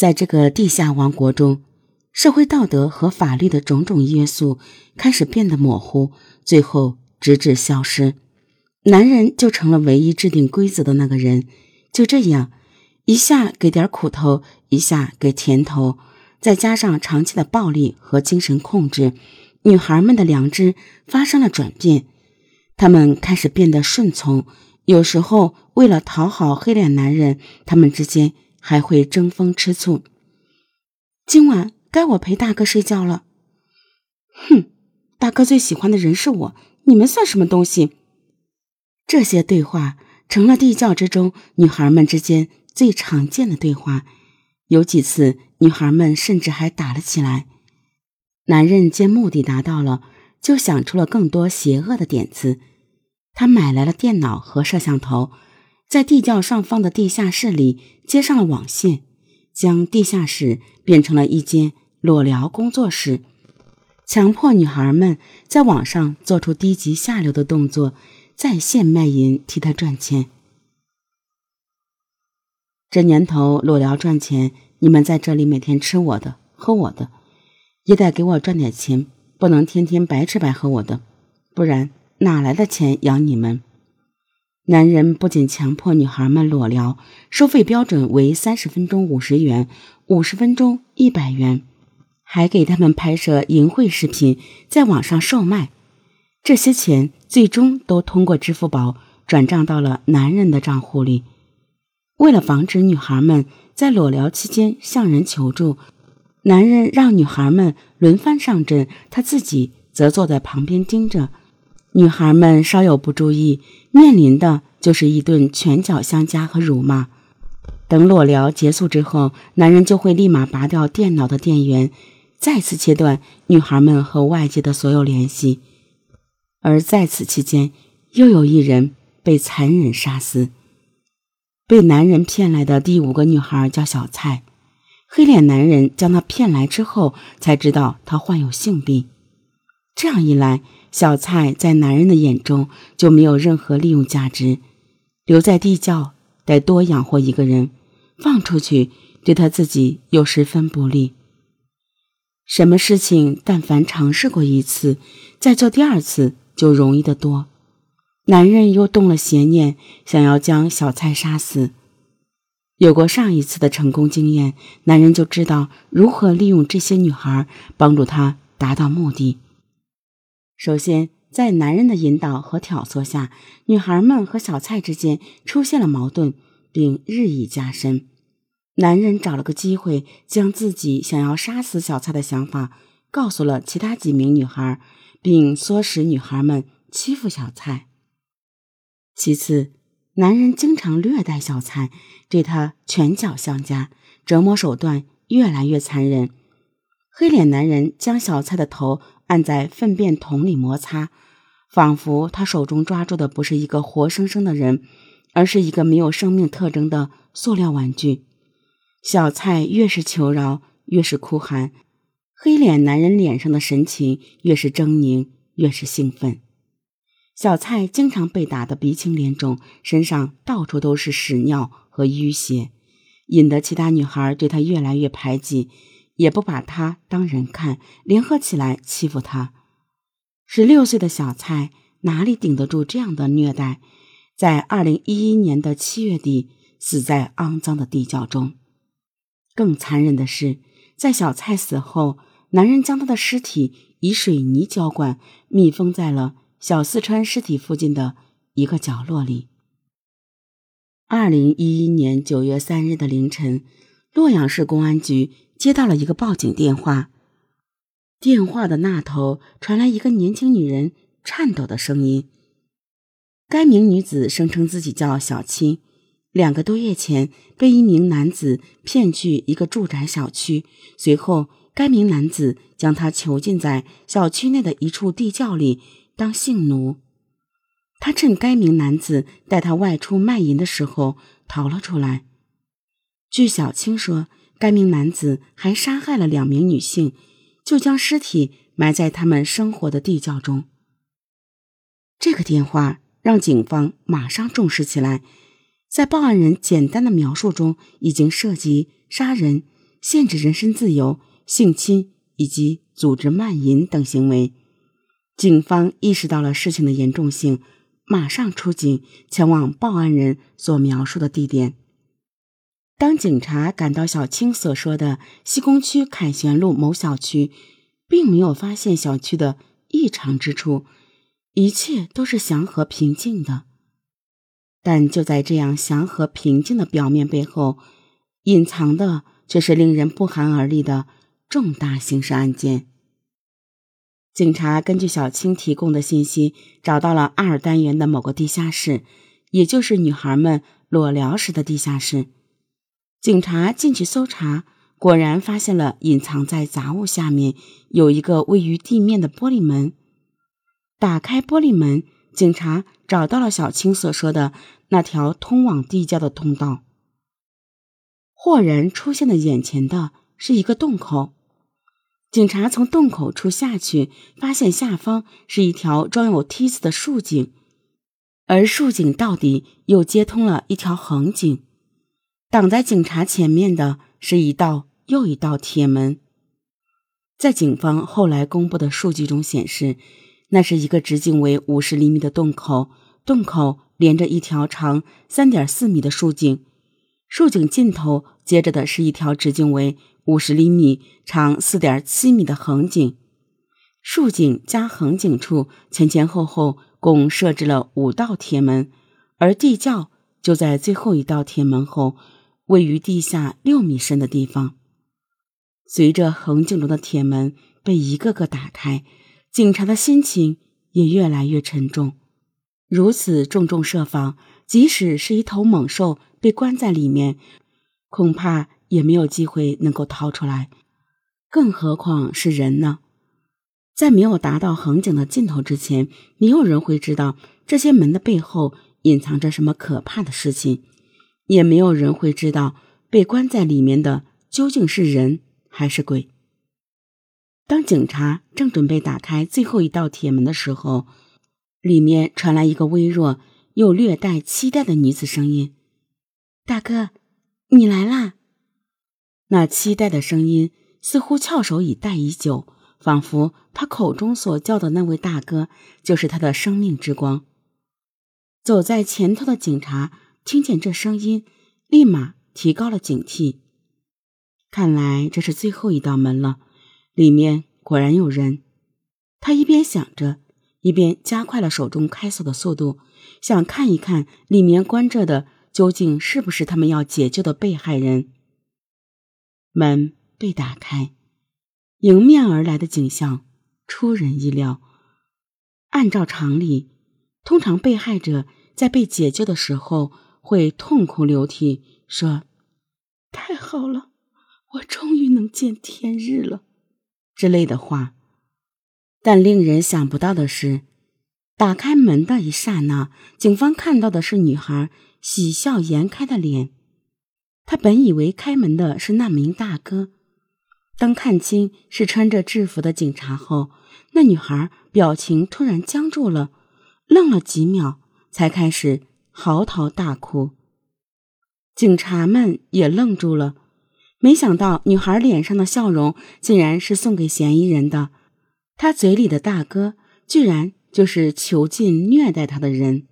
在这个地下王国中，社会道德和法律的种种约束开始变得模糊，最后直至消失。男人就成了唯一制定规则的那个人。就这样，一下给点苦头，一下给甜头，再加上长期的暴力和精神控制，女孩们的良知发生了转变。她们开始变得顺从，有时候为了讨好黑脸男人，他们之间还会争风吃醋。今晚该我陪大哥睡觉了。哼，大哥最喜欢的人是我，你们算什么东西？这些对话成了地窖之中女孩们之间最常见的对话，有几次女孩们甚至还打了起来。男人见目的达到了，就想出了更多邪恶的点子。他买来了电脑和摄像头，在地窖上方的地下室里接上了网线，将地下室变成了一间裸聊工作室，强迫女孩们在网上做出低级下流的动作。在线卖淫替他赚钱，这年头裸聊赚钱，你们在这里每天吃我的喝我的，也得给我赚点钱，不能天天白吃白喝我的，不然哪来的钱养你们？男人不仅强迫女孩们裸聊，收费标准为三十分钟五十元，五十分钟一百元，还给他们拍摄淫秽视频，在网上售卖。这些钱最终都通过支付宝转账到了男人的账户里。为了防止女孩们在裸聊期间向人求助，男人让女孩们轮番上阵，他自己则坐在旁边盯着。女孩们稍有不注意，面临的就是一顿拳脚相加和辱骂。等裸聊结束之后，男人就会立马拔掉电脑的电源，再次切断女孩们和外界的所有联系。而在此期间，又有一人被残忍杀死。被男人骗来的第五个女孩叫小蔡，黑脸男人将她骗来之后，才知道她患有性病。这样一来，小蔡在男人的眼中就没有任何利用价值。留在地窖得多养活一个人，放出去对他自己又十分不利。什么事情，但凡尝试过一次，再做第二次。就容易得多。男人又动了邪念，想要将小蔡杀死。有过上一次的成功经验，男人就知道如何利用这些女孩帮助他达到目的。首先，在男人的引导和挑唆下，女孩们和小蔡之间出现了矛盾，并日益加深。男人找了个机会，将自己想要杀死小蔡的想法告诉了其他几名女孩。并唆使女孩们欺负小蔡。其次，男人经常虐待小蔡，对她拳脚相加，折磨手段越来越残忍。黑脸男人将小蔡的头按在粪便桶里摩擦，仿佛他手中抓住的不是一个活生生的人，而是一个没有生命特征的塑料玩具。小蔡越是求饶，越是哭喊。黑脸男人脸上的神情越是狰狞，越是兴奋。小蔡经常被打得鼻青脸肿，身上到处都是屎尿和淤血，引得其他女孩对他越来越排挤，也不把他当人看，联合起来欺负他。十六岁的小蔡哪里顶得住这样的虐待？在二零一一年的七月底，死在肮脏的地窖中。更残忍的是，在小蔡死后。男人将他的尸体以水泥浇灌，密封在了小四川尸体附近的一个角落里。二零一一年九月三日的凌晨，洛阳市公安局接到了一个报警电话，电话的那头传来一个年轻女人颤抖的声音。该名女子声称自己叫小青，两个多月前被一名男子骗去一个住宅小区，随后。该名男子将她囚禁在小区内的一处地窖里当性奴，他趁该名男子带他外出卖淫的时候逃了出来。据小青说，该名男子还杀害了两名女性，就将尸体埋在他们生活的地窖中。这个电话让警方马上重视起来，在报案人简单的描述中，已经涉及杀人。限制人身自由、性侵以及组织卖淫等行为。警方意识到了事情的严重性，马上出警，前往报案人所描述的地点。当警察赶到小青所说的西工区凯旋路某小区，并没有发现小区的异常之处，一切都是祥和平静的。但就在这样祥和平静的表面背后，隐藏的却是令人不寒而栗的重大刑事案件。警察根据小青提供的信息，找到了二单元的某个地下室，也就是女孩们裸聊时的地下室。警察进去搜查，果然发现了隐藏在杂物下面有一个位于地面的玻璃门。打开玻璃门，警察找到了小青所说的那条通往地窖的通道。豁然出现在眼前的是一个洞口。警察从洞口处下去，发现下方是一条装有梯子的竖井，而竖井到底又接通了一条横井。挡在警察前面的是一道又一道铁门，在警方后来公布的数据中显示，那是一个直径为五十厘米的洞口，洞口连着一条长三点四米的竖井，竖井尽头接着的是一条直径为五十厘米、长四点七米的横井，竖井加横井处前前后后共设置了五道铁门，而地窖就在最后一道铁门后。位于地下六米深的地方。随着横井中的铁门被一个个打开，警察的心情也越来越沉重。如此重重设防，即使是一头猛兽被关在里面，恐怕也没有机会能够逃出来，更何况是人呢？在没有达到横井的尽头之前，没有人会知道这些门的背后隐藏着什么可怕的事情。也没有人会知道被关在里面的究竟是人还是鬼。当警察正准备打开最后一道铁门的时候，里面传来一个微弱又略带期待的女子声音：“大哥，你来啦！”那期待的声音似乎翘首以待已久，仿佛他口中所叫的那位大哥就是他的生命之光。走在前头的警察。听见这声音，立马提高了警惕。看来这是最后一道门了，里面果然有人。他一边想着，一边加快了手中开锁的速度，想看一看里面关着的究竟是不是他们要解救的被害人。门被打开，迎面而来的景象出人意料。按照常理，通常被害者在被解救的时候。会痛哭流涕，说：“太好了，我终于能见天日了。”之类的话。但令人想不到的是，打开门的一刹那，警方看到的是女孩喜笑颜开的脸。他本以为开门的是那名大哥，当看清是穿着制服的警察后，那女孩表情突然僵住了，愣了几秒，才开始。嚎啕大哭，警察们也愣住了。没想到女孩脸上的笑容竟然是送给嫌疑人的，她嘴里的大哥居然就是囚禁虐待她的人。